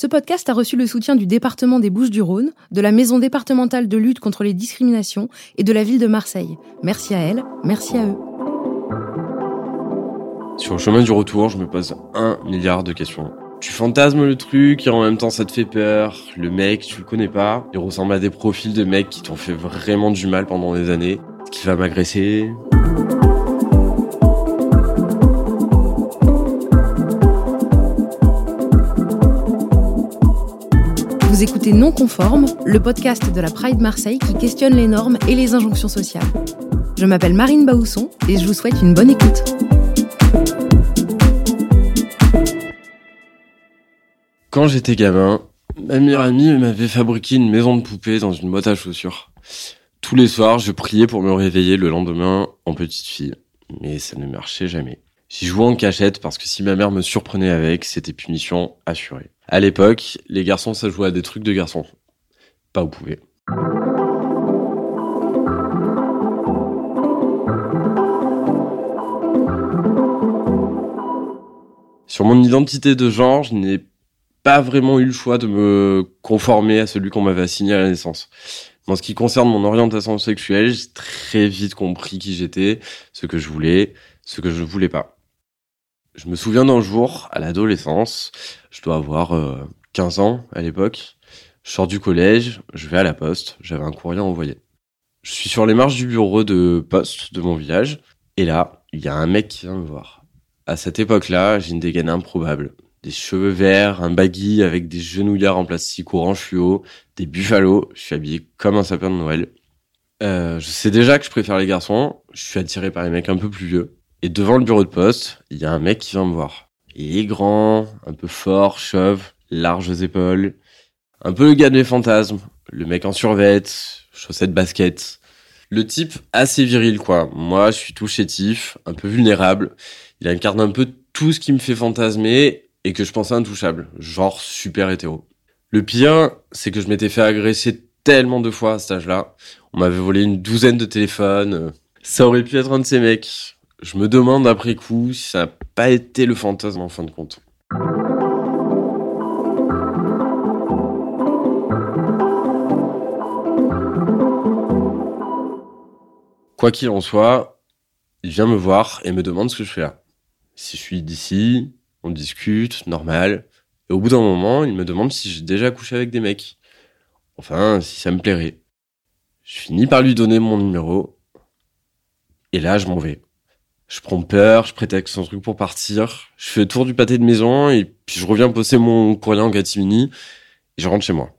Ce podcast a reçu le soutien du département des Bouches-du-Rhône, de la Maison départementale de lutte contre les discriminations et de la ville de Marseille. Merci à elle, merci à eux. Sur le chemin du retour, je me pose un milliard de questions. Tu fantasmes le truc et en même temps ça te fait peur. Le mec, tu le connais pas. Il ressemble à des profils de mecs qui t'ont fait vraiment du mal pendant des années. Est-ce qu'il va m'agresser Écoutez Non Conforme, le podcast de la Pride Marseille qui questionne les normes et les injonctions sociales. Je m'appelle Marine Baousson et je vous souhaite une bonne écoute. Quand j'étais gamin, ma meilleure amie m'avait fabriqué une maison de poupée dans une boîte à chaussures. Tous les soirs, je priais pour me réveiller le lendemain en petite fille. Mais ça ne marchait jamais. J'y jouais en cachette parce que si ma mère me surprenait avec, c'était punition assurée. À l'époque, les garçons, ça jouait à des trucs de garçons. Pas au pouvez. Sur mon identité de genre, je n'ai pas vraiment eu le choix de me conformer à celui qu'on m'avait assigné à la naissance. En ce qui concerne mon orientation sexuelle, j'ai très vite compris qui j'étais, ce que je voulais, ce que je ne voulais pas. Je me souviens d'un jour, à l'adolescence, je dois avoir 15 euh, ans à l'époque, je sors du collège, je vais à la poste, j'avais un courrier à envoyer. Je suis sur les marches du bureau de poste de mon village, et là, il y a un mec qui vient me voir. À cette époque-là, j'ai une dégaine improbable. Des cheveux verts, un baggy avec des genouillards en plastique orange fluo, des buffalo, je suis habillé comme un sapin de Noël. Euh, je sais déjà que je préfère les garçons, je suis attiré par les mecs un peu plus vieux. Et devant le bureau de poste, il y a un mec qui vient me voir. Il est grand, un peu fort, chauve, larges épaules. Un peu le gars des fantasmes. Le mec en survette, chaussettes basket. Le type assez viril, quoi. Moi, je suis tout chétif, un peu vulnérable. Il incarne un peu tout ce qui me fait fantasmer et que je pensais intouchable. Genre super hétéro. Le pire, c'est que je m'étais fait agresser tellement de fois à cet âge-là. On m'avait volé une douzaine de téléphones. Ça aurait pu être un de ces mecs je me demande après coup si ça n'a pas été le fantasme en fin de compte. Quoi qu'il en soit, il vient me voir et me demande ce que je fais là. Si je suis d'ici, on discute, normal. Et au bout d'un moment, il me demande si j'ai déjà couché avec des mecs. Enfin, si ça me plairait. Je finis par lui donner mon numéro. Et là, je m'en vais. Je prends peur, je prétexte un truc pour partir. Je fais le tour du pâté de maison et puis je reviens poser mon courrier en catimini et je rentre chez moi.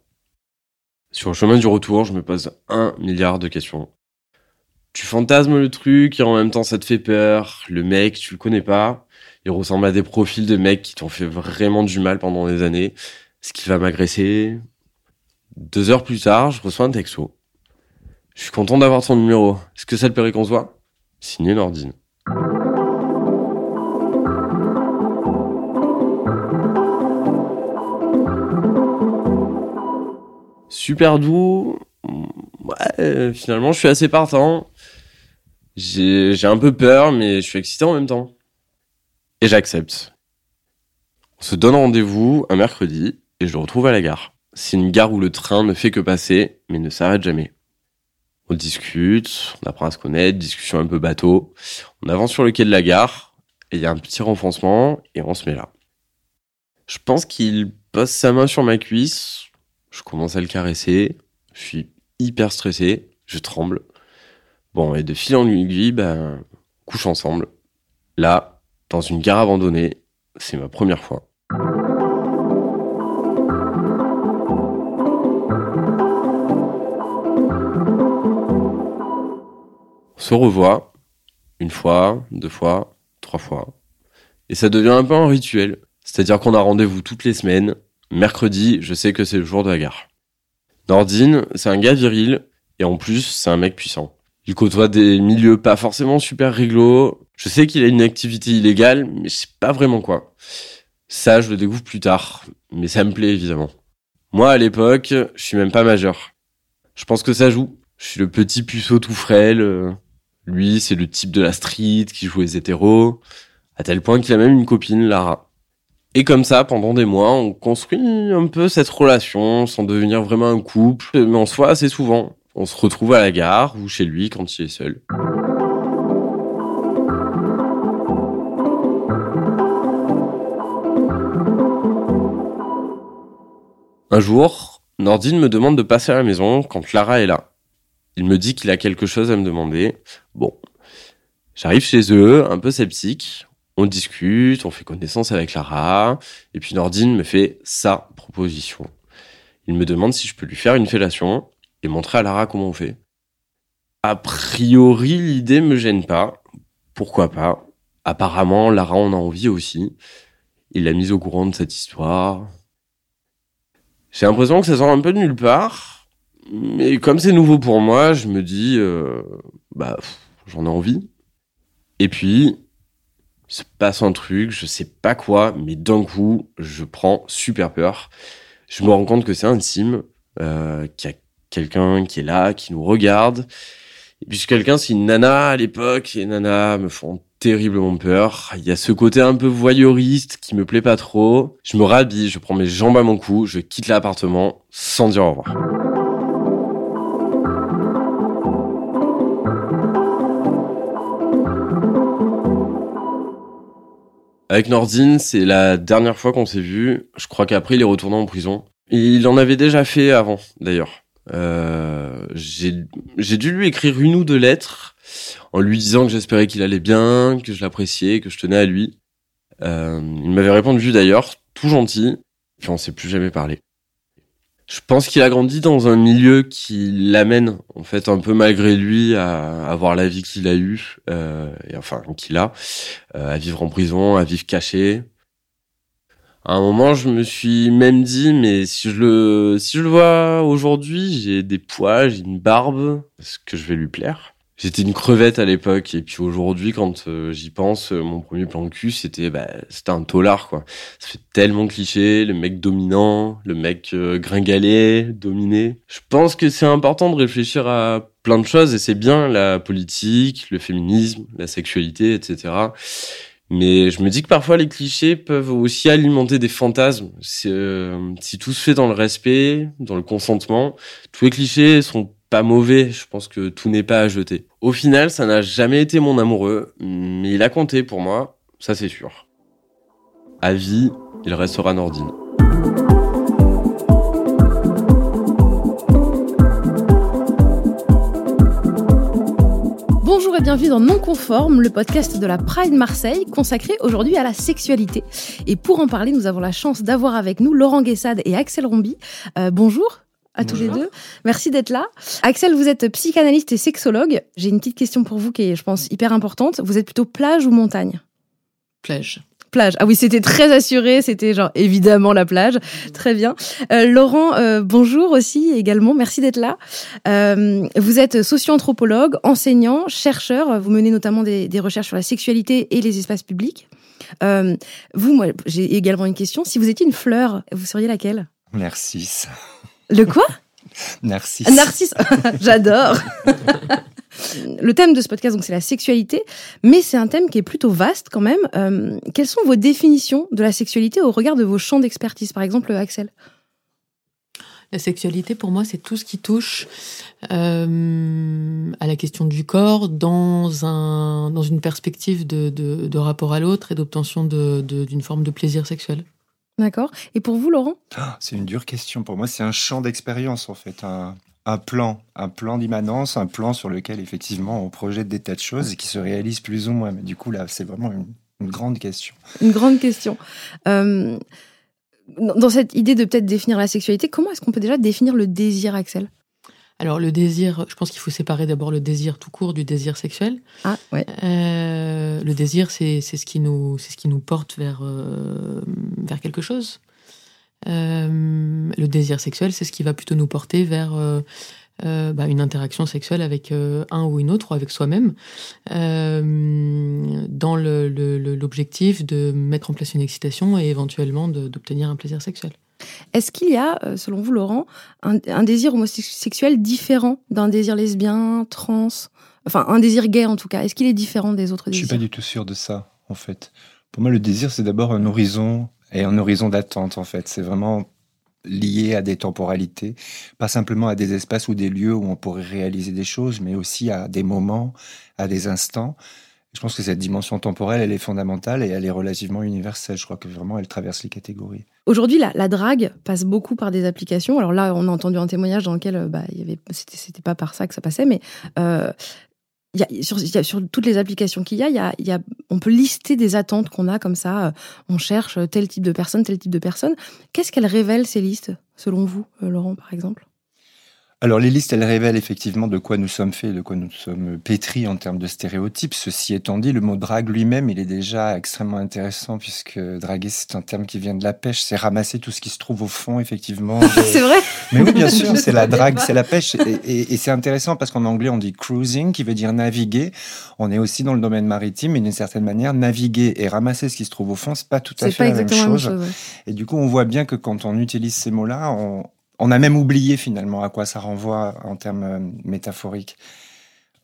Sur le chemin du retour, je me pose un milliard de questions. Tu fantasmes le truc et en même temps ça te fait peur. Le mec, tu le connais pas. Il ressemble à des profils de mecs qui t'ont fait vraiment du mal pendant des années. Est-ce qu'il va m'agresser Deux heures plus tard, je reçois un texto. Je suis content d'avoir ton numéro. Est-ce que ça te plairait qu'on se voit? Signé Nordine. Super doux. Ouais, finalement, je suis assez partant. J'ai un peu peur, mais je suis excité en même temps. Et j'accepte. On se donne rendez-vous un mercredi et je le retrouve à la gare. C'est une gare où le train ne fait que passer, mais ne s'arrête jamais. On discute, on apprend à se connaître, discussion un peu bateau. On avance sur le quai de la gare et il y a un petit renfoncement et on se met là. Je pense qu'il pose sa main sur ma cuisse, je commence à le caresser. Je suis hyper stressé. Je tremble. Bon, et de fil en aiguille, ben, couche ensemble. Là, dans une gare abandonnée, c'est ma première fois. Se revoit une fois, deux fois, trois fois. Et ça devient un peu un rituel. C'est-à-dire qu'on a rendez-vous toutes les semaines mercredi, je sais que c'est le jour de la gare. Nordine, c'est un gars viril, et en plus, c'est un mec puissant. Il côtoie des milieux pas forcément super réglo. Je sais qu'il a une activité illégale, mais je sais pas vraiment quoi. Ça, je le découvre plus tard, mais ça me plaît évidemment. Moi, à l'époque, je suis même pas majeur. Je pense que ça joue. Je suis le petit puceau tout frêle. Lui, c'est le type de la street qui joue les hétéros, à tel point qu'il a même une copine, Lara. Et comme ça, pendant des mois, on construit un peu cette relation sans devenir vraiment un couple. Mais en soi, assez souvent, on se retrouve à la gare ou chez lui quand il est seul. Un jour, Nordine me demande de passer à la maison quand Clara est là. Il me dit qu'il a quelque chose à me demander. Bon. J'arrive chez eux, un peu sceptique. On discute, on fait connaissance avec Clara. Et puis Nordine me fait sa proposition. Il me demande si je peux lui faire une fellation et montrer à Lara comment on fait. A priori, l'idée me gêne pas. Pourquoi pas? Apparemment, Lara en a envie aussi. Il l'a mise au courant de cette histoire. J'ai l'impression que ça sort un peu de nulle part. Mais comme c'est nouveau pour moi, je me dis, euh, bah, j'en ai envie. Et puis, se passe un truc, je sais pas quoi, mais d'un coup, je prends super peur. Je me rends compte que c'est intime, euh, qu'il y a quelqu'un qui est là, qui nous regarde. Et puis quelqu'un, c'est une nana à l'époque, et les nanas me font terriblement peur. Il y a ce côté un peu voyeuriste qui me plaît pas trop. Je me rhabille, je prends mes jambes à mon cou, je quitte l'appartement sans dire au revoir. Avec Nordine, c'est la dernière fois qu'on s'est vu. Je crois qu'après, il est retourné en prison. Il en avait déjà fait avant, d'ailleurs. Euh, j'ai dû lui écrire une ou deux lettres en lui disant que j'espérais qu'il allait bien, que je l'appréciais, que je tenais à lui. Euh, il m'avait répondu d'ailleurs, tout gentil, puis on s'est plus jamais parlé. Je pense qu'il a grandi dans un milieu qui l'amène, en fait, un peu malgré lui, à avoir la vie qu'il a eue, euh, et enfin qu'il a, euh, à vivre en prison, à vivre caché, à un moment, je me suis même dit, mais si je le, si je le vois aujourd'hui, j'ai des poids, j'ai une barbe, est-ce que je vais lui plaire? J'étais une crevette à l'époque, et puis aujourd'hui, quand euh, j'y pense, euh, mon premier plan cul, c'était, bah, c'était un tolard, quoi. Ça fait tellement cliché, le mec dominant, le mec euh, gringalé, dominé. Je pense que c'est important de réfléchir à plein de choses, et c'est bien la politique, le féminisme, la sexualité, etc. Mais je me dis que parfois les clichés peuvent aussi alimenter des fantasmes. Euh, si tout se fait dans le respect, dans le consentement, tous les clichés sont pas mauvais. Je pense que tout n'est pas à jeter. Au final, ça n'a jamais été mon amoureux, mais il a compté pour moi, ça c'est sûr. À vie, il restera Nordine. Bonjour et bienvenue dans Non Conforme, le podcast de la Pride Marseille, consacré aujourd'hui à la sexualité. Et pour en parler, nous avons la chance d'avoir avec nous Laurent Guessade et Axel Rombi. Euh, bonjour à tous les deux. Merci d'être là. Axel, vous êtes psychanalyste et sexologue. J'ai une petite question pour vous qui est, je pense, hyper importante. Vous êtes plutôt plage ou montagne? Plage plage. Ah oui, c'était très assuré, c'était genre évidemment la plage. Très bien. Euh, Laurent, euh, bonjour aussi également, merci d'être là. Euh, vous êtes socio-anthropologue, enseignant, chercheur, vous menez notamment des, des, recherches sur la sexualité et les espaces publics. vous, moi, j'ai également une question. Si vous étiez une fleur, vous seriez laquelle? Narcisse. Le quoi? Narcisse. Narcisse, j'adore. Le thème de ce podcast, donc, c'est la sexualité, mais c'est un thème qui est plutôt vaste quand même. Euh, quelles sont vos définitions de la sexualité au regard de vos champs d'expertise, par exemple, Axel La sexualité, pour moi, c'est tout ce qui touche euh, à la question du corps dans, un, dans une perspective de, de, de rapport à l'autre et d'obtention d'une de, forme de plaisir sexuel. D'accord. Et pour vous, Laurent? Ah, C'est une dure question. Pour moi, c'est un champ d'expérience, en fait. Un, un plan, un plan d'immanence, un plan sur lequel effectivement on projette des tas de choses et qui se réalisent plus ou moins. Mais du coup là, c'est vraiment une, grande question. Une grande question. Euh, dans cette idée de peut-être définir la sexualité, comment est-ce qu'on peut déjà définir le désir, Axel? Alors le désir, je pense qu'il faut séparer d'abord le désir tout court du désir sexuel. Ah ouais. Euh, le désir, c'est ce qui nous c'est ce qui nous porte vers euh, vers quelque chose. Euh, le désir sexuel, c'est ce qui va plutôt nous porter vers euh, bah, une interaction sexuelle avec un ou une autre ou avec soi-même, dans l'objectif de mettre en place une excitation et éventuellement d'obtenir un plaisir sexuel. Est-ce qu'il y a, selon vous, Laurent, un, désir homosexuel différent d'un désir lesbien, trans, enfin un désir gay en tout cas? Est-ce qu'il est différent des autres désirs Je suis pas du tout sûr de ça, en fait. Pour moi, le désir, c'est d'abord un horizon et un horizon d'attente en fait. C'est vraiment lié à des temporalités, pas simplement à des espaces ou des lieux où on pourrait réaliser des choses, mais aussi à des moments, à des instants. Je pense que cette dimension temporelle, elle est fondamentale et elle est relativement universelle. Je crois que vraiment, elle traverse les catégories. Aujourd'hui, la, drague passe beaucoup par des applications. Alors là, on a entendu un témoignage dans lequel bah, y avait, c'était, pas par ça que ça passait, mais euh, sur, toutes les applications qu'il y a, y a, on peut lister des attentes qu'on a comme ça. On cherche tel type de personne, tel type de personne. Qu'est-ce qu'elles révèlent ces listes, selon vous, euh, Laurent, par exemple? Alors les listes, elles révèlent effectivement de quoi nous sommes faits, de quoi nous sommes pétris en termes de stéréotypes. Ceci étant dit, le mot drague lui-même, il est déjà extrêmement intéressant puisque draguer, c'est un terme qui vient de la pêche, c'est ramasser tout ce qui se trouve au fond, effectivement. c'est vrai Mais oui, bien sûr, c'est la drague, c'est la pêche. Et, et, et c'est intéressant parce qu'en anglais, on dit cruising, qui veut dire naviguer. On est aussi dans le domaine maritime, mais d'une certaine manière, naviguer et ramasser ce qui se trouve au fond, c'est pas tout à fait la même chose. chose ouais. Et du coup, on voit bien que quand on utilise ces mots-là, on, on a même oublié finalement à quoi ça renvoie en termes euh, métaphoriques.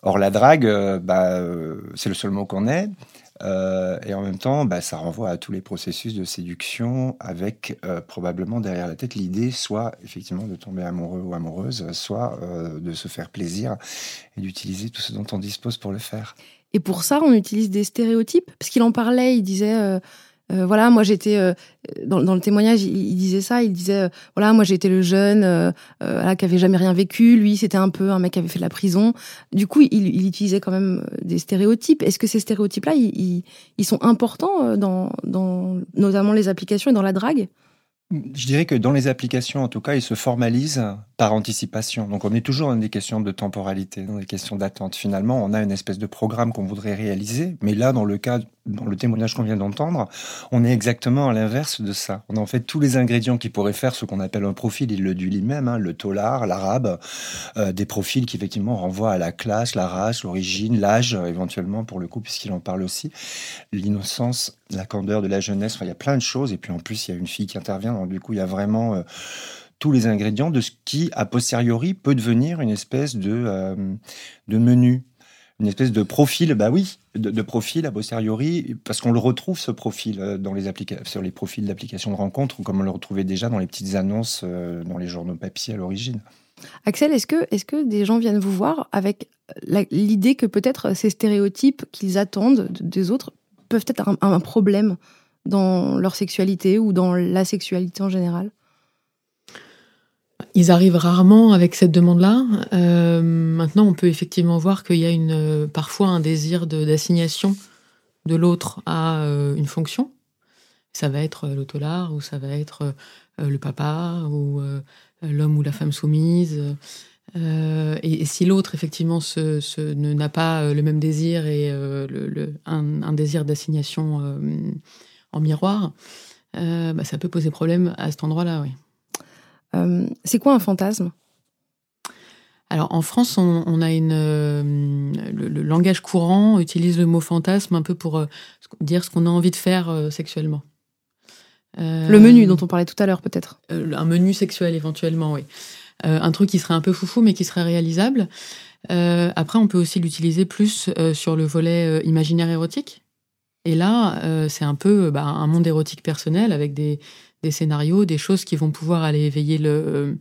Or, la drague, euh, bah, euh, c'est le seul mot qu'on ait. Et en même temps, bah, ça renvoie à tous les processus de séduction avec probablement derrière la tête l'idée soit effectivement de tomber amoureux ou amoureuse, soit de se faire plaisir et d'utiliser tout ce dont on dispose pour le faire. Et pour ça, on utilise des stéréotypes? Parce qu'il en parlait, il disait euh, voilà, moi j'étais euh, dans, le témoignage, il, disait ça, il disait euh, voilà, moi j'étais le jeune euh, euh, qui avait jamais rien vécu, lui c'était un peu un mec qui avait fait de la prison. Du coup, il, il utilisait quand même des stéréotypes. Est-ce que ces stéréotypes-là, ils, ils, sont importants dans, dans notamment les applications et dans la drague? Je dirais que dans les applications, en tout cas, ils se formalisent par anticipation. Donc, on est toujours dans des questions de temporalité, dans des questions d'attente. Finalement, on a une espèce de programme qu'on voudrait réaliser, mais là, dans le cas, dans le témoignage qu'on vient d'entendre, on est exactement à l'inverse de ça. On a en fait tous les ingrédients qui pourraient faire ce qu'on appelle un profil. Il le dit lui-même, hein, le tolar, l'arabe, euh, des profils qui effectivement renvoient à la classe, la race, l'origine, l'âge, éventuellement pour le coup, puisqu'il en parle aussi, l'innocence, la candeur de la jeunesse. Il y a plein de choses. Et puis en plus, il y a une fille qui intervient. Donc du coup, il y a vraiment euh, tous les ingrédients de ce qui, a posteriori, peut devenir une espèce de, euh, de menu une espèce de profil, bah oui, de, profil a posteriori, parce qu'on le retrouve ce profil euh, dans les sur les profils d'applications de rencontres, comme on le retrouvait déjà dans les petites annonces dans les journaux papier à l'origine. Axel, est-ce que, est que des gens viennent vous voir avec l'idée que peut-être ces stéréotypes qu'ils attendent des autres peuvent être un, problème dans leur sexualité ou dans la sexualité en général ils arrivent rarement avec cette demande-là. Euh, maintenant, on peut effectivement voir qu'il y a une, parfois un désir d'assignation de, l'autre à euh, une fonction. Ça va être euh, l'autolard, ou ça va être le papa, ou l'homme ou la femme soumise. Et, et, si l'autre, effectivement, n'a pas le même désir et le, le, un, un, désir d'assignation en miroir, bah, ça peut poser problème à cet endroit-là, oui. Euh, c'est quoi un fantasme? Alors en France, on, on a une euh, le, le, langage courant utilise le mot fantasme un peu pour euh, dire ce qu'on a envie de faire euh, sexuellement. le menu dont on parlait tout à l'heure, peut-être? un menu sexuel éventuellement, oui. Un truc qui serait un peu foufou mais qui serait réalisable. après, on peut aussi l'utiliser plus sur le volet imaginaire érotique. Et là, c'est un peu bah, un monde érotique personnel avec des, scénarios, des choses qui vont pouvoir aller éveiller le,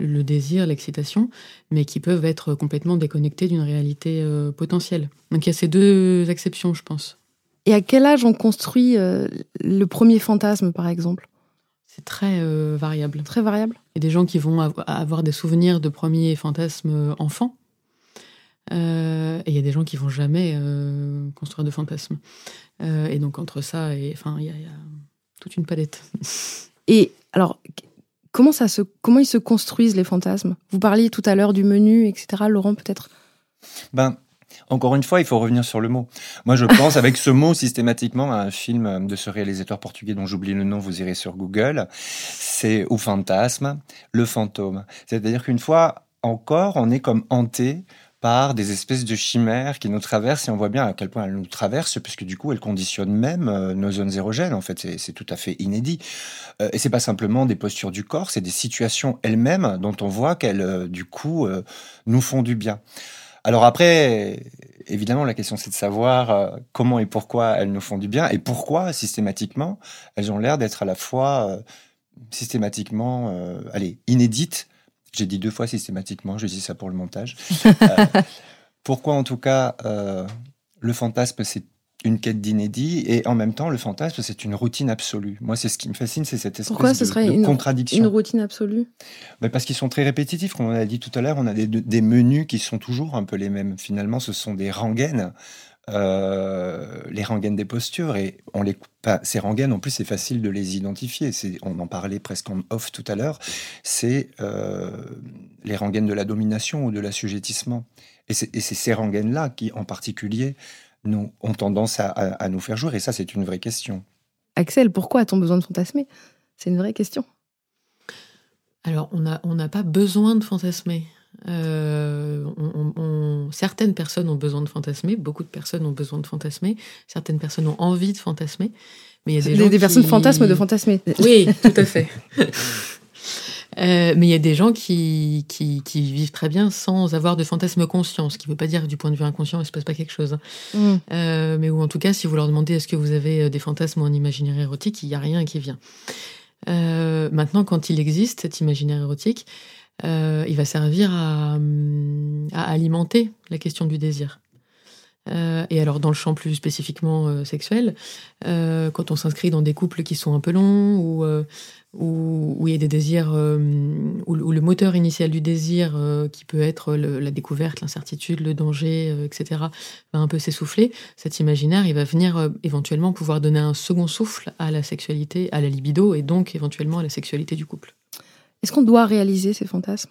désir, l'excitation, mais qui peuvent être complètement déconnectés d'une réalité euh, potentielle. Donc il y a ces deux exceptions, je pense. Et à quel âge on construit euh, le premier fantasme, par exemple? C'est très euh, variable. Très variable. Il y a des gens qui vont avoir des souvenirs de premiers fantasmes enfants. Euh, et il y a des gens qui vont jamais euh, construire de fantasmes. Euh, et donc entre ça et enfin il y, y, a toute une palette. Et alors comment ça se comment ils se construisent les fantasmes? Vous parliez tout à l'heure du menu, etc. Laurent peut-être? Ben encore une fois, il faut revenir sur le mot. Moi, je pense avec ce mot systématiquement à un film de ce réalisateur portugais dont j'oublie le nom, vous irez sur Google. C'est au fantasme, le fantôme. C'est-à-dire qu'une fois encore, on est comme hanté par des espèces de chimères qui nous traversent et on voit bien à quel point elles nous traversent puisque du coup elles conditionnent même euh, nos zones érogènes en fait c'est tout à fait inédit euh, et c'est pas simplement des postures du corps c'est des situations elles-mêmes dont on voit qu'elles euh, du coup nous font du bien alors après évidemment, la question c'est de savoir euh, comment et pourquoi elles nous font du bien et pourquoi systématiquement elles ont l'air d'être à la fois euh, systématiquement, euh, allez, inédites. J'ai dit deux fois systématiquement, je dis ça pour le montage. pourquoi en tout cas le fantasme c'est une quête d'inédit et en même temps le fantasme c'est une routine absolue. Moi c'est ce qui me fascine, c'est cette espèce Pourquoi ce serait de une, contradiction. Une routine absolue? Ben, parce qu'ils sont très répétitifs, comme on a dit tout à l'heure, on a des, des, menus qui sont toujours un peu les mêmes. Finalement, ce sont des rengaines, euh, les rengaines des postures, et on les, pas, ces rengaines, en plus, c'est facile de les identifier. C'est, on en parlait presque en off tout à l'heure. C'est euh, les rengaines de la domination ou de l'assujettissement. Et c'est, et c'est ces rengaines-là qui, en particulier, nous, ont tendance à, à, à nous faire jouer. Et ça, c'est une vraie question. Axel, pourquoi a-t-on besoin de fantasmer? C'est une vraie question. Alors, on n'a on pas besoin de fantasmer. Euh, on, on, certaines personnes ont besoin de fantasmer, beaucoup de personnes ont besoin de fantasmer, certaines personnes ont envie de fantasmer, mais il y a des, des, gens des qui... personnes fantasment de fantasmer. Oui, tout à fait. Euh, mais il y a des gens qui, qui, qui, vivent très bien sans avoir de fantasme conscient, ce qui ne veut pas dire que du point de vue inconscient, il ne se passe pas quelque chose. Mm. Euh, mais ou en tout cas, si vous leur demandez est-ce que vous avez des fantasmes ou un imaginaire érotique, il n'y a rien qui vient. Euh, maintenant, quand il existe, cet imaginaire érotique, euh, il va servir à, à, alimenter la question du désir. Euh, et alors, dans le champ plus spécifiquement euh, sexuel, euh, quand on s'inscrit dans des couples qui sont un peu longs, ou où, il y a des désirs, où, le moteur initial du désir, qui peut être la découverte, l'incertitude, le danger, etc., va un peu s'essouffler, cet imaginaire, il va venir éventuellement pouvoir donner un second souffle à la sexualité, à la libido, et donc éventuellement à la sexualité du couple. Est-ce qu'on doit réaliser ces fantasmes?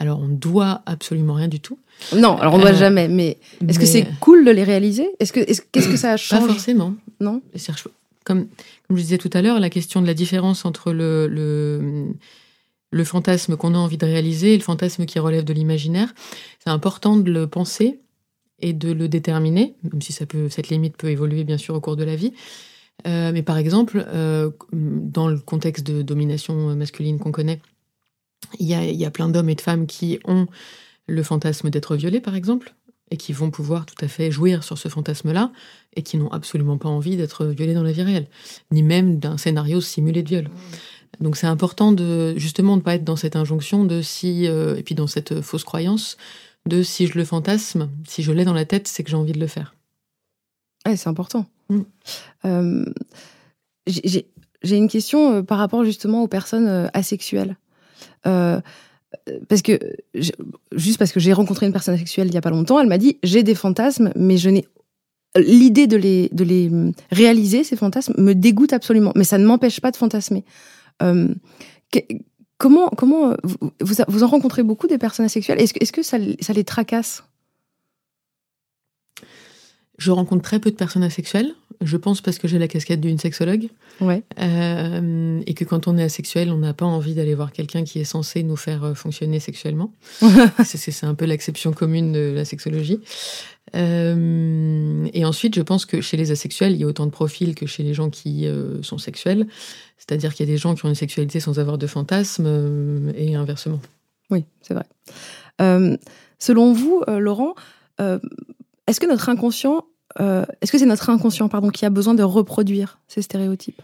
Alors, on ne doit absolument rien du tout. Non, alors on ne doit euh, jamais, mais est-ce que c'est cool de les réaliser? Est-ce que qu'est-ce est que ça change Pas forcément. Non? Comme, comme je disais tout à l'heure, la question de la différence entre le, le, le fantasme qu'on a envie de réaliser et le fantasme qui relève de l'imaginaire, c'est important de le penser et de le déterminer, même si ça peut, cette limite peut évoluer bien sûr au cours de la vie. Euh, mais par exemple, euh, dans le contexte de domination masculine qu'on connaît, il y a, y a plein d'hommes et de femmes qui ont le fantasme d'être violés, par exemple, et qui vont pouvoir tout à fait jouir sur ce fantasme-là, et qui n'ont absolument pas envie d'être violés dans la vie réelle, ni même d'un scénario simulé de viol. Donc c'est important de justement de pas être dans cette injonction de si euh, et puis dans cette fausse croyance de si je le fantasme, si je l'ai dans la tête, c'est que j'ai envie de le faire. Ouais, c'est important. Mm. Euh, j'ai une question euh, par rapport justement aux personnes asexuelles. Euh, parce que juste parce que j'ai rencontré une personne asexuelle il y a pas longtemps, elle m'a dit j'ai des fantasmes, mais je n'ai l'idée de les de les réaliser ces fantasmes me dégoûte absolument, mais ça ne m'empêche pas de fantasmer. Euh, comment comment vous, vous en rencontrez beaucoup des personnes asexuelles? Est-ce que est-ce que ça, ça les tracasse? Je rencontre très peu de personnes asexuelles. Je pense parce que j'ai la casquette d'une sexologue. Ouais. Euh, et que quand on est asexuel, on n'a pas envie d'aller voir quelqu'un qui est censé nous faire fonctionner sexuellement. c'est un peu l'acception commune de la sexologie. Euh, et ensuite, je pense que chez les asexuels, il y a autant de profils que chez les gens qui euh, sont sexuels. C'est-à-dire qu'il y a des gens qui ont une sexualité sans avoir de fantasmes euh, et inversement. Oui, c'est vrai. Euh, selon vous, Laurent, est-ce que notre inconscient, euh, est-ce que c'est notre inconscient pardon qui a besoin de reproduire ces stéréotypes?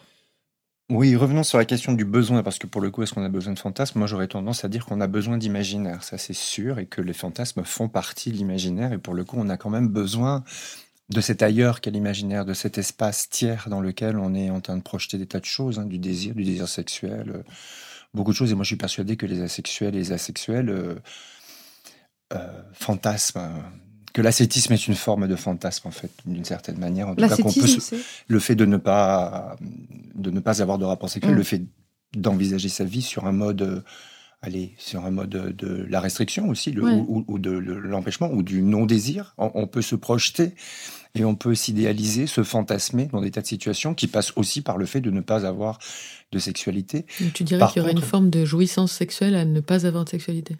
Oui, revenons sur la question du besoin, parce que pour le coup, est-ce qu'on a besoin de fantasmes? Moi, j'aurais tendance à dire qu'on a besoin d'imaginaire, ça c'est sûr, et que les fantasmes font partie de l'imaginaire, et pour le coup, on a quand même besoin de cet ailleurs qu'est l'imaginaire, de cet espace tiers dans lequel on est en train de projeter des tas de choses, hein, du désir, du désir sexuel, euh, beaucoup de choses. Et moi, je suis persuadé que les asexuels et les asexuels euh, euh, fantasment que l'ascétisme est une forme de fantasme en fait d'une certaine manière en tout cas qu'on peut se... le fait de ne pas de ne pas avoir de rapport sexuel mmh. le fait d'envisager sa vie sur un mode euh, allez sur un mode de la restriction aussi le, ouais. ou, ou, de l'empêchement ou du non désir on, on, peut se projeter et on peut s'idéaliser se fantasmer dans des tas de situations qui passent aussi par le fait de ne pas avoir de sexualité Donc, tu dirais qu'il y aurait contre... une forme de jouissance sexuelle à ne pas avoir de sexualité?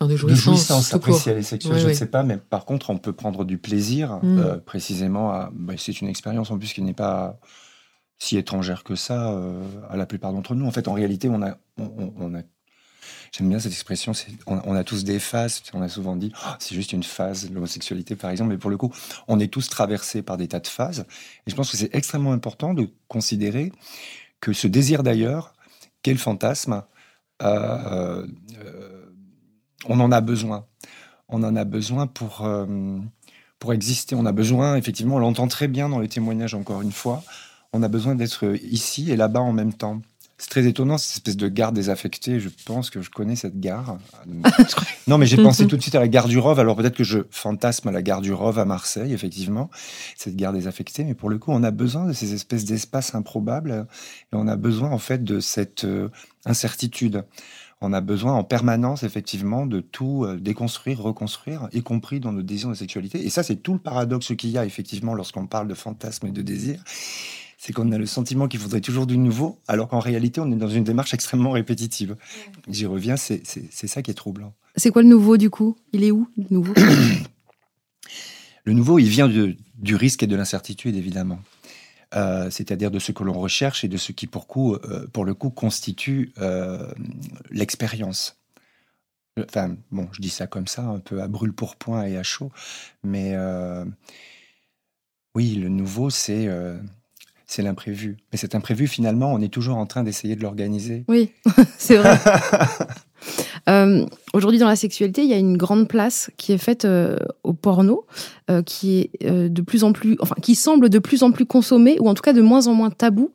Enfin, de jouissance, de jouissance après si elle est sexuelle, oui, je ne sais pas, mais par contre, on peut prendre du plaisir, Mm. euh, précisément. à- bah, c'est une expérience en plus qui n'est pas si étrangère que ça euh, à la plupart d'entre nous. En fait, en réalité, on a, on, on a J'aime bien cette expression. On, on, a tous des phases. On a souvent dit, oh, c'est juste une phase, l'homosexualité par exemple. Mais pour le coup, on est tous traversés par des tas de phases. Et je pense que c'est extrêmement important de considérer que ce désir d'ailleurs, quel fantasme, euh, euh, on en a besoin. On en a besoin pour, euh, pour exister. On a besoin, effectivement, on l'entend très bien dans les témoignages, encore une fois, on a besoin d'être ici et là-bas en même temps. C'est très étonnant, cette espèce de gare désaffectée. Je pense que je connais cette gare. non, mais j'ai pensé tout de suite à la gare du Rove. Alors peut-être que je fantasme à la gare du Rove à Marseille, effectivement, cette gare désaffectée. Mais pour le coup, on a besoin de ces espèces d'espaces improbables et on a besoin en fait de cette euh, incertitude. On a besoin en permanence, effectivement, de tout euh, déconstruire, reconstruire, y compris dans nos désirs de sexualité. Et ça, c'est tout le paradoxe qu'il y a, effectivement, lorsqu'on parle de fantasme et de désir c'est qu'on a le sentiment qu'il faudrait toujours du nouveau, alors qu'en réalité, on est dans une démarche extrêmement répétitive. J'y reviens, c'est ça qui est troublant. C'est quoi le nouveau du coup? Il est où le nouveau? Le nouveau, il vient du risque et de l'incertitude, évidemment. Euh, c'est-à-dire de ce que l'on recherche et de ce qui, pour, coup, euh, pour le coup, constitue euh, l'expérience. Enfin, bon, je dis ça comme ça, un peu à brûle pour point et à chaud, mais oui, le nouveau, c'est c'est l'imprévu. Mais cet imprévu, finalement, on est toujours en train d'essayer de l'organiser. Oui, c'est vrai. Euh, aujourd'hui, dans la sexualité, il y a une grande place qui est faite euh, au porno, euh, qui est de plus en plus, enfin, qui semble de plus en plus consommé, ou en tout cas de moins en moins tabou.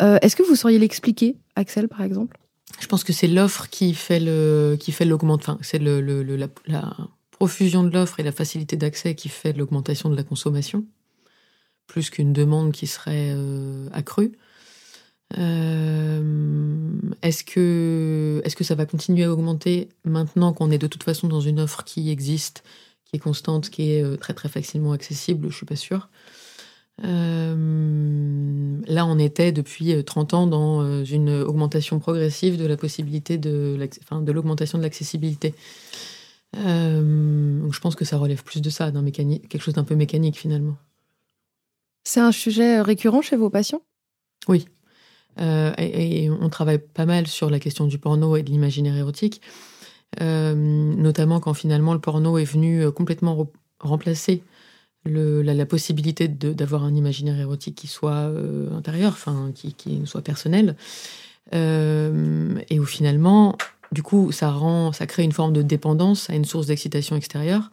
Est-ce que vous sauriez l'expliquer, Axel, par exemple? Je pense que c'est l'offre qui fait le, qui fait l'augmentation. Enfin, c'est le, la, la profusion de l'offre et la facilité d'accès qui fait l'augmentation de la consommation plus qu'une demande qui serait euh, accrue. Euh, est-ce que, ça va continuer à augmenter maintenant qu'on est de toute façon dans une offre qui existe, qui est constante, qui est euh, très très facilement accessible? Je suis pas sûre. là, on était depuis 30 ans dans une augmentation progressive de la possibilité de, de l'augmentation de l'accessibilité. je pense que ça relève plus de ça, quelque chose d'un peu mécanique finalement. C'est un sujet récurrent chez vos patients? Oui. Euh, et, on travaille pas mal sur la question du porno et de l'imaginaire érotique, euh, notamment quand finalement le porno est venu euh, complètement remplacer la, possibilité d'avoir un imaginaire érotique qui soit intérieur, enfin qui, qui, soit personnel, et où finalement, du coup, ça rend, ça crée une forme de dépendance à une source d'excitation extérieure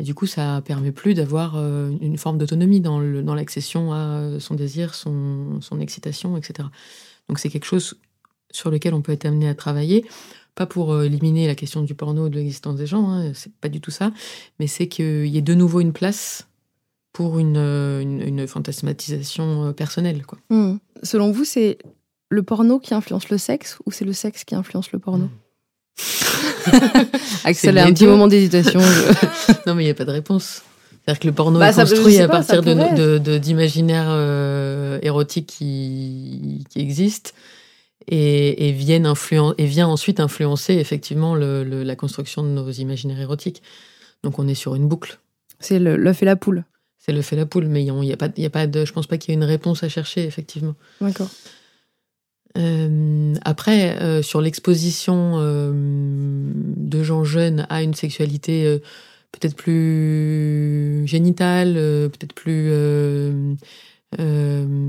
et du coup, ça permet plus d'avoir euh, une forme d'autonomie dans l'accession à son désir, son, son excitation, etc. Donc c'est quelque chose sur lequel on peut être amené à travailler. Pas pour euh, éliminer la question du porno, de l'existence des gens, hein, c'est pas du tout ça, mais c'est qu'il y ait de nouveau une place pour une, une, fantasmatisation euh, personnelle. Quoi. Mmh. Selon vous, c'est le porno qui influence le sexe ou c'est le sexe qui influence le porno? Mmh. Axel a un petit moment d'hésitation. non, mais il n'y a pas de réponse. C'est-à-dire que le porno bah, est construit à partir d'imaginaires de, euh, érotiques qui, qui existent et, et, viennent et vient ensuite influencer effectivement le, la construction de nos imaginaires érotiques. Donc on est sur une boucle. C'est l'œuf et la poule. C'est l'œuf et la poule, mais il y a pas, y a pas de, je pense pas qu'il y ait une réponse à chercher effectivement. D'accord. Euh, après, euh, sur l'exposition euh, de gens jeunes à une sexualité peut-être plus génitale, peut-être plus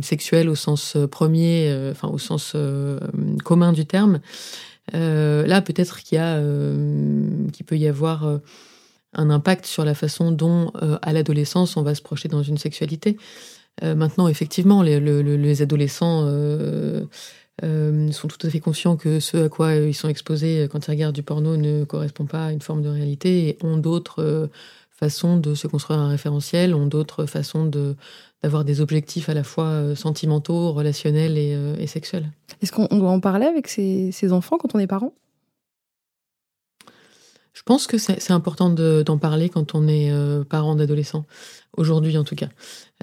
sexuelle au sens premier, enfin au sens commun du terme, là peut-être qu'il y a, qu'il peut y avoir un impact sur la façon dont, à l'adolescence, on va se projeter dans une sexualité. maintenant, effectivement, les, les adolescents euh, sont tout à fait conscients que ce à quoi ils sont exposés quand ils regardent du porno ne correspond pas à une forme de réalité et ont d'autres euh, façons de se construire un référentiel, ont d'autres façons de d'avoir des objectifs à la fois euh, sentimentaux, relationnels et, sexuels. Est-ce qu'on doit en parler avec ses, enfants quand on est parent? Je pense que c'est important d'en parler quand on est parent d'adolescents, aujourd'hui en tout cas.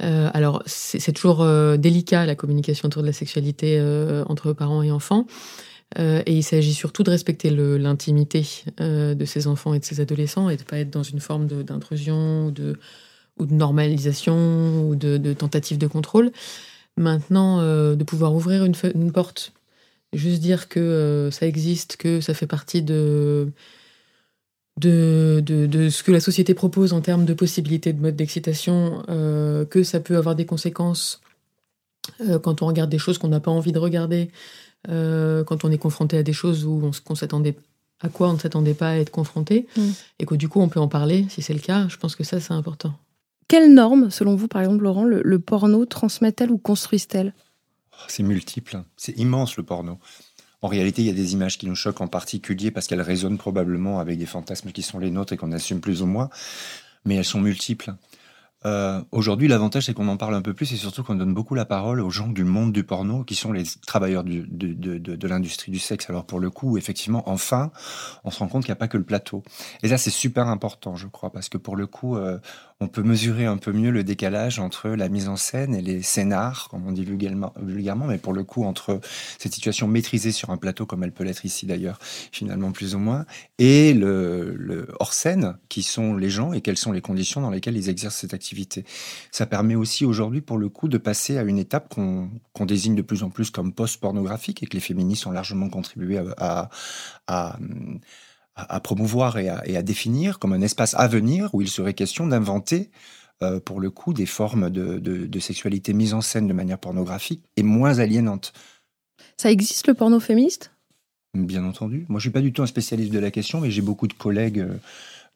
Euh, alors, c'est toujours euh, délicat la communication autour de la sexualité euh, entre parents et enfants. et il s'agit surtout de respecter l'intimité de ces enfants et de ces adolescents et de ne pas être dans une forme d'intrusion ou de, de normalisation ou de, tentative de contrôle. Maintenant, de pouvoir ouvrir une porte juste dire que ça existe, que ça fait partie de de, de, de, ce que la société propose en termes de possibilités de mode d'excitation, euh, que ça peut avoir des conséquences euh, quand on regarde des choses qu'on n'a pas envie de regarder, euh, quand on est confronté à des choses où on, s'attendait à quoi on ne s'attendait pas à être confronté, mm. et que du coup on peut en parler si c'est le cas. Je pense que ça c'est important. Quelles normes, selon vous, par exemple, Laurent, le, le porno transmet-elle ou construise-t-elle? Oh, C'est multiple, c'est immense le porno. En réalité, il y a des images qui nous choquent en particulier parce qu'elles résonnent probablement avec des fantasmes qui sont les nôtres et qu'on assume plus ou moins, mais elles sont multiples. Euh, aujourd'hui, l'avantage, c'est qu'on en parle un peu plus et surtout qu'on donne beaucoup la parole aux gens du monde du porno, qui sont les travailleurs de, l'industrie du sexe. Alors pour le coup, effectivement, enfin, on se rend compte qu'il n'y a pas que le plateau. Et ça, c'est super important, je crois, parce que pour le coup, euh, on peut mesurer un peu mieux le décalage entre la mise en scène et les scénars, comme on dit vulgairement, mais pour le coup entre cette situation maîtrisée sur un plateau, comme elle peut l'être ici d'ailleurs, finalement plus ou moins, et le, hors-scène, qui sont les gens et quelles sont les conditions dans lesquelles ils exercent cette activité. Ça permet aussi aujourd'hui, pour le coup, de passer à une étape qu'on désigne de plus en plus comme post-pornographique et que les féministes ont largement contribué à, promouvoir et à, définir comme un espace à venir où il serait question d'inventer euh, pour le coup des formes de, sexualité mise en scène de manière pornographique et moins aliénante. Ça existe le porno féministe? Bien entendu. Moi, je suis pas du tout un spécialiste de la question, mais j'ai beaucoup de collègues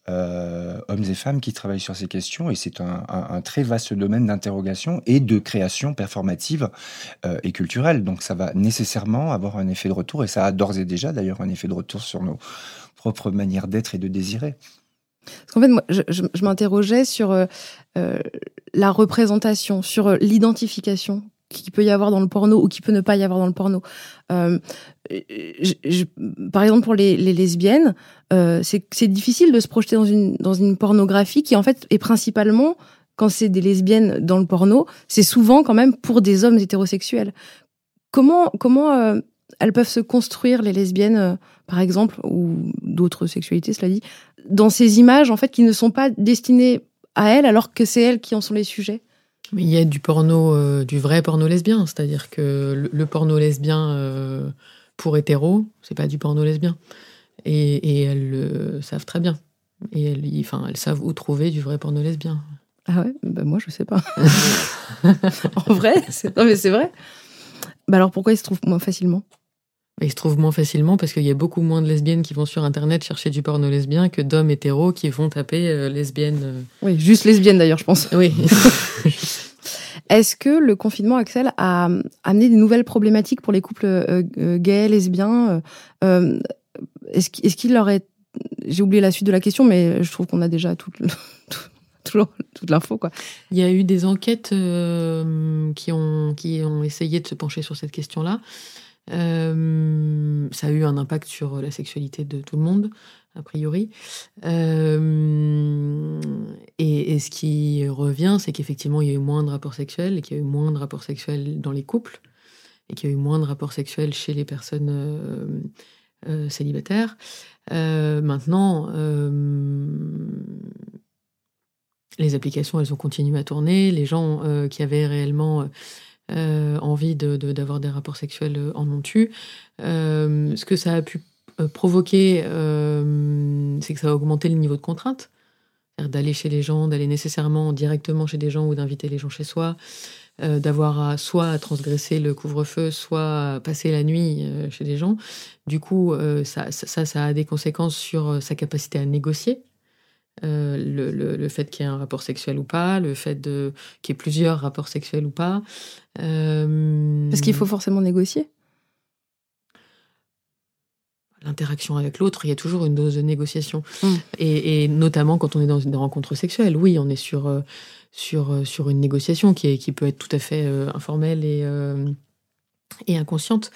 euh, hommes et femmes qui travaillent sur ces questions et c'est un, très vaste domaine d'interrogation et de création performative euh, et culturelle. Donc, ça va nécessairement avoir un effet de retour et ça a d'ores et déjà d'ailleurs un effet de retour sur nos propre manière d'être et de désirer. Parce qu'en fait, moi, je, m'interrogeais sur euh, euh, la représentation, sur euh, l'identification qu'il peut y avoir dans le porno ou qui peut ne pas y avoir dans le porno. par exemple, pour les, lesbiennes, c'est difficile de se projeter dans une, dans une pornographie qui, en fait, est principalement, quand c'est des lesbiennes dans le porno, c'est souvent quand même pour des hommes hétérosexuels. Comment, comment elles peuvent se construire, les lesbiennes, euh, par exemple, ou d'autres sexualités, cela dit, dans ces images, en fait, qui ne sont pas destinées à elles, alors que c'est elles qui en sont les sujets. Mais il y a du porno, euh, du vrai porno lesbien, c'est-à-dire que le, porno lesbien euh, pour hétéro, c'est pas du porno lesbien. Et, elles le savent très bien. Et elles, enfin, elles savent où trouver du vrai porno lesbien. Ah ouais, bah moi je sais pas. en vrai, non mais c'est vrai. Bah alors pourquoi ils se trouvent moins facilement? Il se trouve moins facilement parce qu'il y a beaucoup moins de lesbiennes qui vont sur Internet chercher du porno lesbien que d'hommes hétéros qui vont taper euh, lesbiennes. Euh. Oui, juste lesbiennes d'ailleurs, je pense. Oui. Est-ce que le confinement, Axel, a amené des nouvelles problématiques pour les couples euh, gays, lesbiens Est-ce qu'il leur est... J'ai oublié la suite de la question, mais je trouve qu'on a déjà tout, toujours toute l'info. Quoi. Il y a eu des enquêtes qui, ont, qui ont essayé de se pencher sur cette question-là. Euh, ça a eu un impact sur la sexualité de tout le monde, a priori. Euh, et, ce qui revient, c'est qu'effectivement, il y a eu moins de rapports sexuels, et qu'il y a eu moins de rapports sexuels dans les couples, et qu'il y a eu moins de rapports sexuels chez les personnes euh, célibataires. maintenant, les applications, elles ont continué à tourner. Les gens qui avaient réellement euh, envie d'avoir de, des rapports sexuels euh, en ont eu. Euh, ce que ça a pu provoquer, c'est que ça a augmenté le niveau de contrainte. D'aller chez les gens, d'aller nécessairement directement chez des gens ou d'inviter les gens chez soi, d'avoir soit à transgresser le couvre-feu, soit à passer la nuit chez des gens. Du coup, ça, ça, a des conséquences sur sa capacité à négocier. Euh, le, le, fait qu'il y ait un rapport sexuel ou pas, le fait qu'il y ait plusieurs rapports sexuels ou pas. Euh... Parce qu'il faut forcément négocier L'interaction avec l'autre, il y a toujours une dose de négociation. Mm. Et, et, notamment quand on est dans une rencontre sexuelle, oui, on est sur, euh, sur, euh, sur une négociation qui, est, qui peut être tout à fait informelle et, et inconsciente.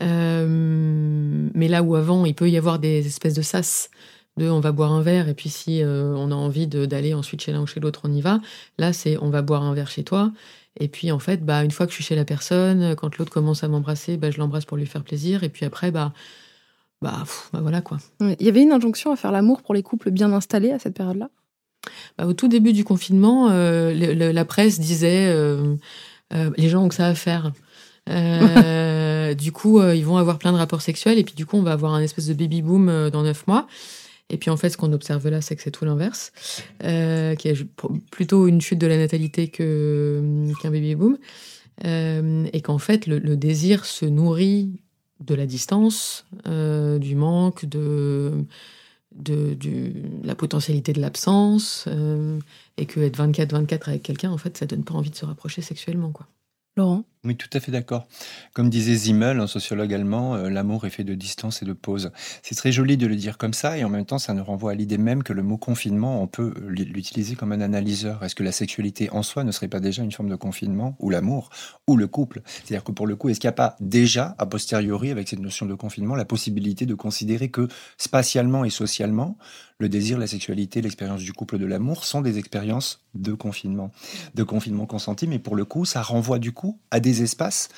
mais là où avant, il peut y avoir des espèces de sas de on va boire un verre et puis si euh, on a envie d'aller ensuite chez l'un ou chez l'autre, on y va. Là, c'est on va boire un verre chez toi. Et puis en fait, bah une fois que je suis chez la personne, quand l'autre commence à m'embrasser, bah je l'embrasse pour lui faire plaisir. Et puis après, bah bah, bah voilà quoi. Il y avait une injonction à faire l'amour pour les couples bien installés à cette période-là? Bah, au tout début du confinement, euh, la presse disait euh, les gens ont que ça à faire. du coup, ils vont avoir plein de rapports sexuels et puis du coup, on va avoir un espèce de baby boom dans neuf mois. Et puis en fait, ce qu'on observe là, c'est que c'est tout l'inverse, euh, qui est plutôt une chute de la natalité que qu'un baby boom, euh, et qu'en fait, le, désir se nourrit de la distance, euh, du manque, de, de, la potentialité de l'absence, et que être 24-24 avec quelqu'un, en fait, ça donne pas envie de se rapprocher sexuellement, quoi. Laurent? Oui, tout à fait d'accord. Comme disait Zimmel, un sociologue allemand, euh, l'amour est fait de distance et de pause. C'est très joli de le dire comme ça, et en même temps, ça nous renvoie à l'idée même que le mot confinement, on peut l'utiliser comme un analyseur. Est-ce que la sexualité en soi ne serait pas déjà une forme de confinement, ou l'amour, ou le couple? C'est-à-dire que pour le coup, est-ce qu'il n'y a pas déjà, a posteriori, avec cette notion de confinement, la possibilité de considérer que spatialement et socialement, le désir, la sexualité, l'expérience du couple, de l'amour sont des expériences de confinement, de confinement consenti, mais pour le coup, ça renvoie du coup à des espaces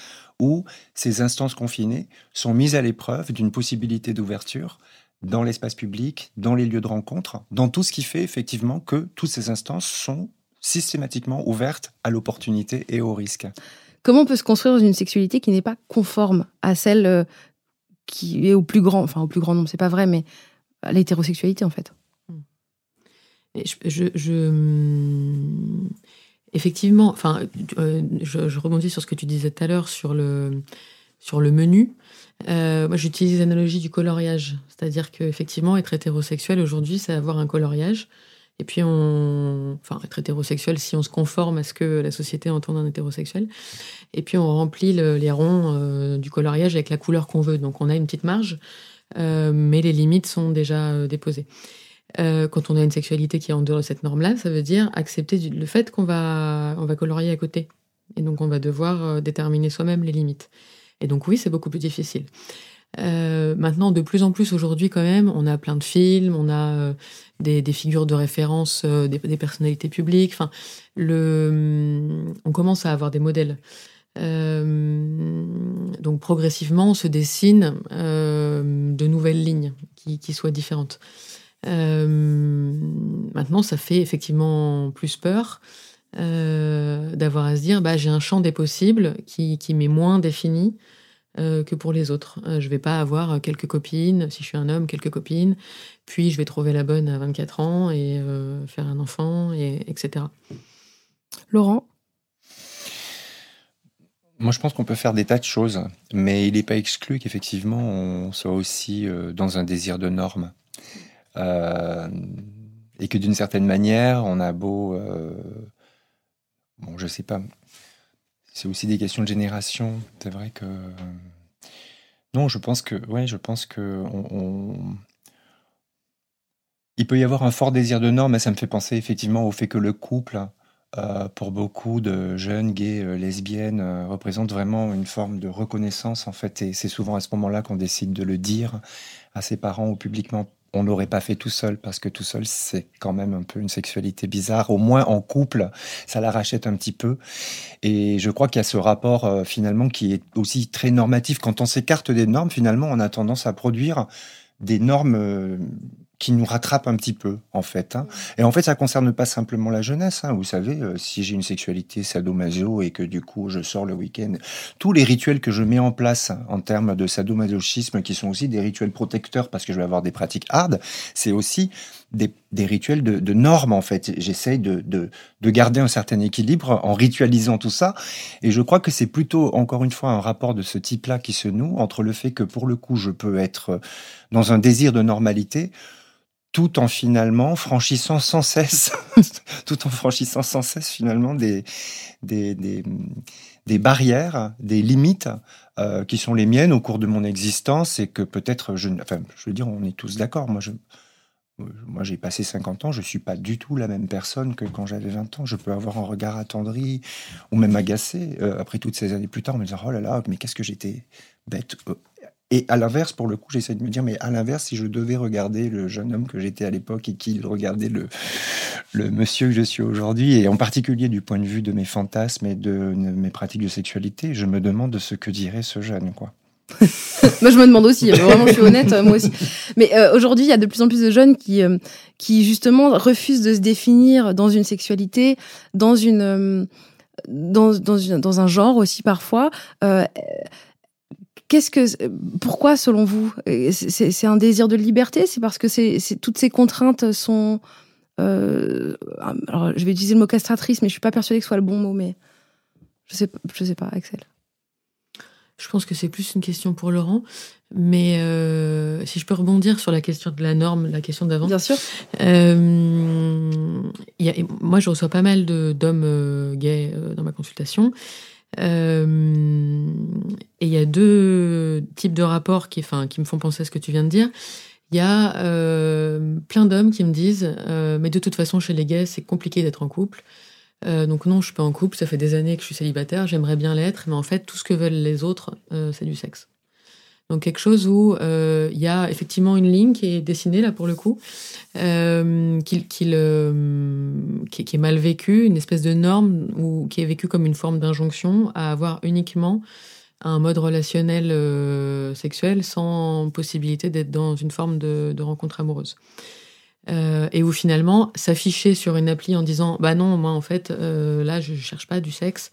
où ces instances confinées sont mises à l'épreuve d'une possibilité d'ouverture dans l'espace public, dans les lieux de rencontre, dans tout ce qui fait effectivement que toutes ces instances sont systématiquement ouvertes à l'opportunité et au risque. Comment on peut se construire une sexualité qui n'est pas conforme à celle euh, qui est au plus grand, enfin au plus grand nombre, c'est pas vrai, mais à l'hétérosexualité en fait? Je, je, effectivement, enfin, euh, je, rebondis sur ce que tu disais tout à l'heure sur le, sur le menu. Euh, moi, j'utilise l'analogie du coloriage. C'est-à-dire qu'effectivement, être hétérosexuel aujourd'hui, c'est avoir un coloriage. Et puis, on. Enfin, être hétérosexuel si on se conforme à ce que la société entend d'un hétérosexuel. Et puis, on remplit les ronds euh, du coloriage avec la couleur qu'on veut. Donc, on a une petite marge, mais les limites sont déjà déposées. Euh, quand on a une sexualité qui est en dehors de cette norme-là, ça veut dire accepter le fait qu'on va, on va colorier à côté. Et donc, on va devoir euh, déterminer soi-même les limites. Et donc, oui, c'est beaucoup plus difficile. Euh, maintenant, de plus en plus aujourd'hui, quand même, on a plein de films, on a des, figures de référence, des, personnalités publiques. Enfin, le, on commence à avoir des modèles. donc, progressivement, on se dessine de nouvelles lignes qui soient différentes. Euh, maintenant, ça fait effectivement plus peur euh, d'avoir à se dire bah, j'ai un champ des possibles qui, qui m'est moins défini euh, que pour les autres. je vais pas avoir quelques copines, si je suis un homme, quelques copines, puis je vais trouver la bonne à 24 ans et faire un enfant, et, etc. Laurent? Moi, je pense qu'on peut faire des tas de choses, mais il n'est pas exclu qu'effectivement, on soit aussi dans un désir de normes. Euh, et que d'une certaine manière, on a beau. Euh, bon, je sais pas. C'est aussi des questions de génération. C'est vrai que. Non, je pense que. Ouais, je pense que. On, Il peut y avoir un fort désir de normes, mais ça me fait penser effectivement au fait que le couple, euh, pour beaucoup de jeunes gays, lesbiennes, représente vraiment une forme de reconnaissance en fait, et c'est souvent à ce moment-là qu'on décide de le dire à ses parents ou publiquement on n'aurait pas fait tout seul parce que tout seul c'est quand même un peu une sexualité bizarre. Au moins en couple, ça la rachète un petit peu. Et je crois qu'il y a ce rapport euh, finalement qui est aussi très normatif. Quand on s'écarte des normes, finalement, on a tendance à produire des normes euh, qui nous rattrape un petit peu, en fait. Hein. Et en fait, ça concerne pas simplement la jeunesse. Hein. Vous savez, euh, si j'ai une sexualité sadomaso et que du coup je sors le week-end, tous les rituels que je mets en place en termes de sadomasochisme, qui sont aussi des rituels protecteurs parce que je vais avoir des pratiques hard, c'est aussi des, des, rituels de, de normes, en fait. J'essaye de, de, de garder un certain équilibre en ritualisant tout ça. Et je crois que c'est plutôt, encore une fois, un rapport de ce type-là qui se noue entre le fait que, pour le coup, je peux être dans un désir de normalité, tout en finalement franchissant sans cesse, tout en franchissant sans cesse finalement des, des, des, barrières, des limites euh, qui sont les miennes au cours de mon existence et que peut-être, je, enfin, je veux dire, on est tous d'accord. Moi, je, moi, j'ai passé 50 ans, je suis pas du tout la même personne que quand j'avais 20 ans. Je peux avoir un regard attendri ou même agacé euh, après toutes ces années plus tard, me dire oh là là, mais qu'est-ce que j'étais bête. Et à l'inverse, pour le coup, j'essaie de me dire, mais à l'inverse, si je devais regarder le jeune homme que j'étais à l'époque et qu'il regardait le, le monsieur que je suis aujourd'hui, et en particulier du point de vue de mes fantasmes et de, mes pratiques de sexualité, je me demande ce que dirait ce jeune, quoi. moi, je me demande aussi. Vraiment, je suis honnête, moi aussi. Mais euh, aujourd'hui, il y a de plus en plus de jeunes qui, euh, qui justement refusent de se définir dans une sexualité, dans une, euh, dans, dans, une, dans un genre aussi parfois qu'est-ce que, pourquoi selon vous, c'est un désir de liberté C'est parce que c'est toutes ces contraintes sont. Euh, alors, je vais utiliser le mot castratrice, mais je suis pas persuadée que ce soit le bon mot. Mais je sais, je sais pas, Axel. Je pense que c'est plus une question pour Laurent. Mais euh, si je peux rebondir sur la question de la norme, la question d'avant. Bien sûr. Euh, y a, moi, je reçois pas mal d'hommes gays dans ma consultation. Euh, et il y a deux types de rapports qui, enfin, qui me font penser à ce que tu viens de dire. Il y a plein d'hommes qui me disent Mais de toute façon, chez les gays, c'est compliqué d'être en couple. donc non, je suis pas en couple, ça fait des années que je suis célibataire, j'aimerais bien l'être, mais en fait, tout ce que veulent les autres, c'est du sexe. Donc quelque chose où euh, il y a effectivement une ligne qui est dessinée là pour le coup, euh, qui, qui, est mal vécue, une espèce de norme ou qui est vécue comme une forme d'injonction à avoir uniquement un mode relationnel euh, sexuel sans possibilité d'être dans une forme de, rencontre amoureuse. Euh, et où finalement s'afficher sur une appli en disant bah non moi en fait euh, là je cherche pas du sexe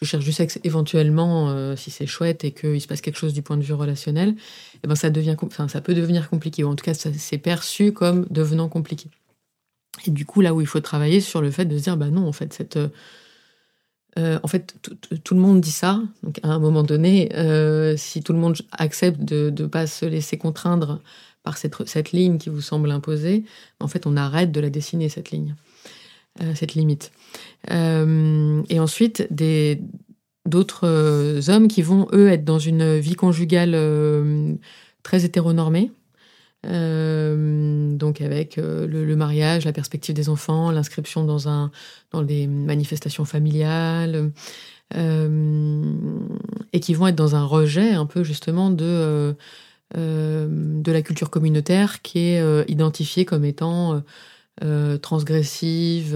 je cherche du sexe éventuellement euh, si c'est chouette et qu'il se passe quelque chose du point de vue relationnel, eh ben ça devient, enfin ça peut devenir compliqué ou en tout cas c'est perçu comme devenant compliqué. Et du coup là où il faut travailler sur le fait de se dire bah non en fait cette euh, en fait, tout le monde dit ça. Donc, à un moment donné, euh, si tout le monde accepte de ne pas se laisser contraindre par cette, cette ligne qui vous semble imposée, en fait, on arrête de la dessiner, cette ligne. Euh, cette limite. Euh, et ensuite, des, d'autres euh, hommes qui vont, eux, être dans une vie conjugale très hétéronormée. donc avec le, mariage, la perspective des enfants, l'inscription dans dans des manifestations familiales, et qui vont être dans un rejet un peu justement de de la culture communautaire qui est identifiée comme étant euh, transgressive.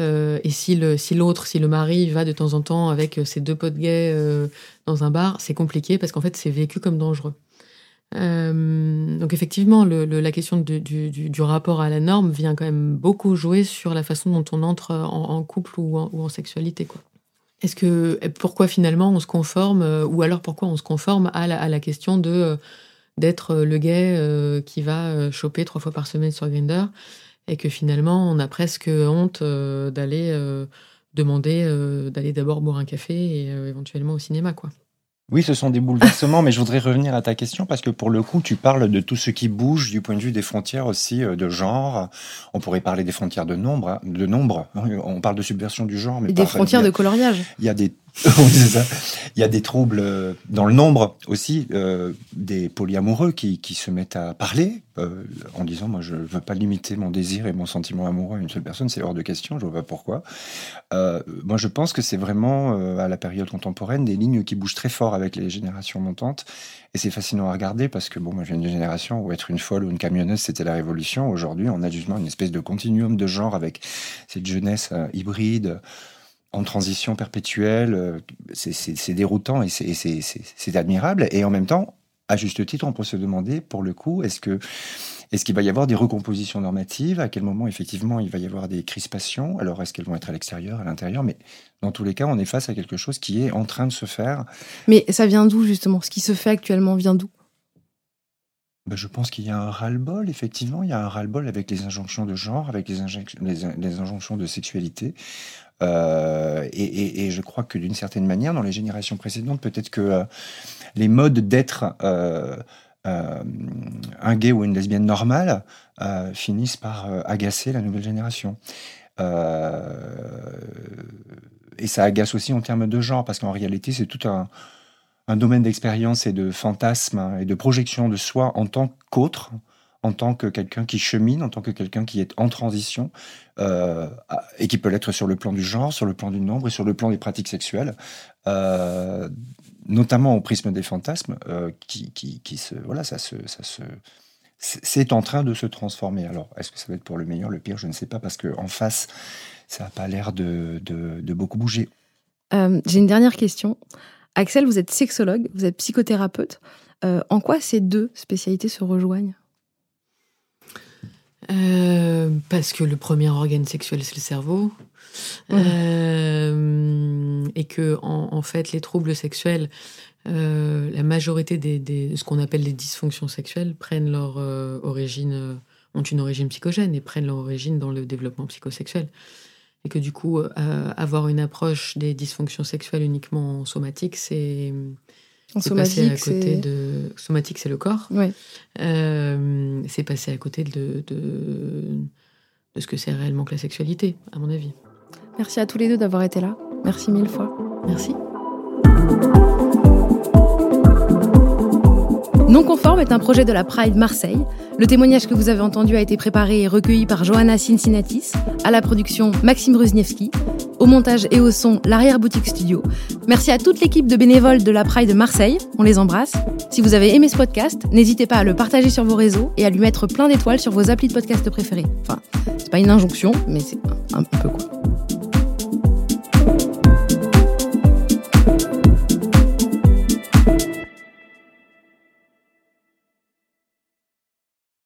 Euh, euh, et si le si l'autre, si le mari va de temps en temps avec ses deux potes gays dans un bar, c'est compliqué parce qu'en fait c'est vécu comme dangereux. donc effectivement, la question du, du, rapport à la norme vient quand même beaucoup jouer sur la façon dont on entre en, couple ou en, sexualité. Est-ce que pourquoi finalement on se conforme ou alors pourquoi on se conforme à la, à la question de d'être le gay qui va choper trois fois par semaine sur Grindr et que finalement on a presque honte euh, d'aller euh, demander euh, d'aller d'abord boire un café et éventuellement au cinéma quoi. Oui, ce sont des bouleversements, mais je voudrais revenir à ta question parce que pour le coup, tu parles de tout ce qui bouge du point de vue des frontières aussi de genre. On pourrait parler des frontières de nombre, hein, de nombre. On parle de subversion du genre, mais et des frontières de coloriage. Il y a des Il y a des troubles euh, dans le nombre aussi, euh, des polyamoureux qui, qui, se mettent à parler euh, en disant moi je veux pas limiter mon désir et mon sentiment amoureux à une seule personne, c'est hors de question, je vois pas pourquoi. Moi je pense que c'est vraiment à la période contemporaine des lignes qui bougent très fort avec les générations montantes et c'est fascinant à regarder parce que bon moi je viens d'une génération où être une folle ou une camionneuse c'était la révolution. Aujourd'hui on a justement une espèce de continuum de genre avec cette jeunesse hybride en transition perpétuelle. Euh, c'est déroutant et c'est admirable. Et en même temps, à juste titre, on peut se demander, pour le coup, est-ce que est-ce qu'il va y avoir des recompositions normatives? À quel moment, effectivement, il va y avoir des crispations? Alors, est-ce qu'elles vont être à l'extérieur, à l'intérieur? Mais dans tous les cas, on est face à quelque chose qui est en train de se faire. Mais ça vient d'où, justement? Ce qui se fait actuellement vient d'où? Ben, je pense qu'il y a un ras-le-bol, effectivement. Il y a un ras-le-bol avec les injonctions de genre, avec les, les injonctions de sexualité. Euh, et, je crois que d'une certaine manière, dans les générations précédentes, peut-être que euh, les modes d'être euh, un gay ou une lesbienne normale finissent par agacer la nouvelle génération. et ça agace aussi en termes de genre, parce qu'en réalité, c'est tout un, un domaine d'expérience et de fantasme et de projection de soi en tant qu'autre en tant que quelqu'un qui chemine, en tant que quelqu'un qui est en transition, euh, et qui peut l'être sur le plan du genre, sur le plan du nombre et sur le plan des pratiques sexuelles, euh, notamment au prisme des fantasmes, euh, qui, qui, qui, se, voilà, ça se, ça se, c'est en train de se transformer. Alors, est-ce que ça va être pour le meilleur, le pire, je ne sais pas, parce que en face, ça n'a pas l'air de, de, beaucoup bouger. J'ai une dernière question. Axel, vous êtes sexologue, vous êtes psychothérapeute. en quoi ces deux spécialités se rejoignent? Euh, parce que le premier organe sexuel, c'est le cerveau. Euh, et que, en, fait, les troubles sexuels la majorité des, des ce qu'on appelle les dysfonctions sexuelles prennent leur origine, ont une origine psychogène et prennent leur origine dans le développement psychosexuel et que du coup, avoir une approche des dysfonctions sexuelles uniquement somatique, c'est passé à côté de somatique, c'est le corps. Ouais. Euh, c'est passé à côté de, de, de ce que c'est réellement que la sexualité, à mon avis. Merci à tous les deux d'avoir été là. Merci mille fois. Merci. Non conforme est un projet de la Pride Marseille. Le témoignage que vous avez entendu a été préparé et recueilli par Johanna Cincinnatis, à la production Maxime Rusniewski, au montage et au son l'arrière-boutique studio. Merci à toute l'équipe de bénévoles de la Pride Marseille, on les embrasse. Si vous avez aimé ce podcast, n'hésitez pas à le partager sur vos réseaux et à lui mettre plein d'étoiles sur vos applis de podcast préférés. Enfin, c'est pas une injonction, mais c'est un, un peu quoi.